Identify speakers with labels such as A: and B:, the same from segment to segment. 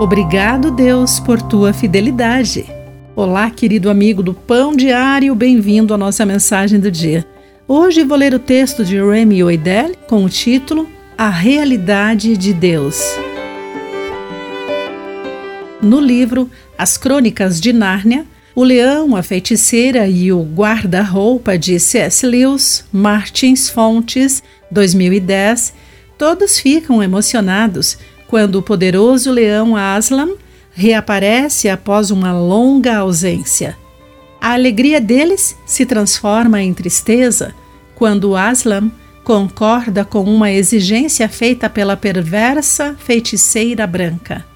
A: Obrigado, Deus, por tua fidelidade. Olá, querido amigo do Pão Diário, bem-vindo à nossa mensagem do dia. Hoje vou ler o texto de Remy Oidel com o título A Realidade de Deus. No livro As Crônicas de Nárnia, O Leão, a Feiticeira e o Guarda-Roupa de C.S. Lewis, Martins Fontes, 2010, todos ficam emocionados quando o poderoso leão Aslan reaparece após uma longa ausência. A alegria deles se transforma em tristeza quando Aslan concorda com uma exigência feita pela perversa feiticeira branca.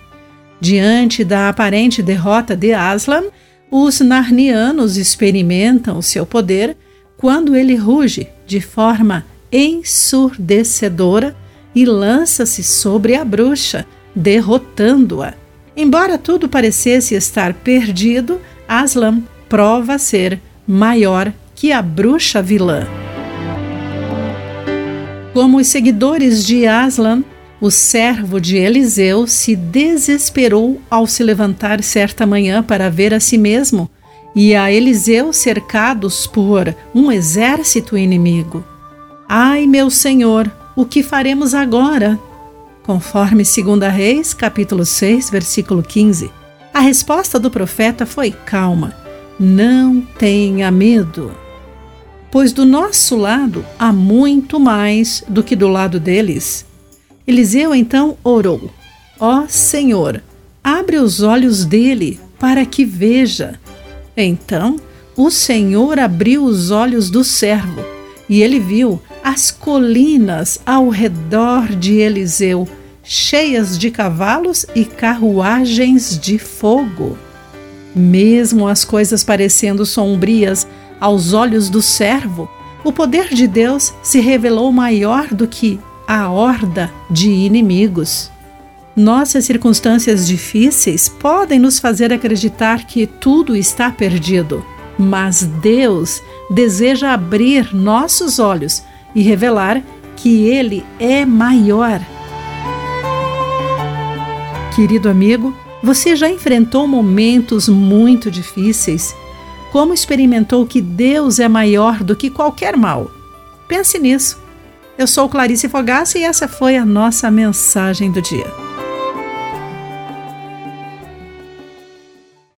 A: Diante da aparente derrota de Aslan, os narnianos experimentam seu poder quando ele ruge de forma ensurdecedora e lança-se sobre a bruxa, derrotando-a. Embora tudo parecesse estar perdido, Aslan prova ser maior que a bruxa vilã. Como os seguidores de Aslan, o servo de Eliseu se desesperou ao se levantar certa manhã para ver a si mesmo e a Eliseu cercados por um exército inimigo. Ai, meu senhor, o que faremos agora? Conforme 2 Reis, capítulo 6, versículo 15, a resposta do profeta foi calma: Não tenha medo. Pois do nosso lado há muito mais do que do lado deles. Eliseu então orou: Ó oh, Senhor, abre os olhos dele para que veja. Então o Senhor abriu os olhos do servo e ele viu as colinas ao redor de Eliseu, cheias de cavalos e carruagens de fogo. Mesmo as coisas parecendo sombrias aos olhos do servo, o poder de Deus se revelou maior do que a horda de inimigos. Nossas circunstâncias difíceis podem nos fazer acreditar que tudo está perdido, mas Deus deseja abrir nossos olhos e revelar que Ele é maior. Querido amigo, você já enfrentou momentos muito difíceis? Como experimentou que Deus é maior do que qualquer mal? Pense nisso. Eu sou Clarice Fogaça e essa foi a nossa mensagem do dia.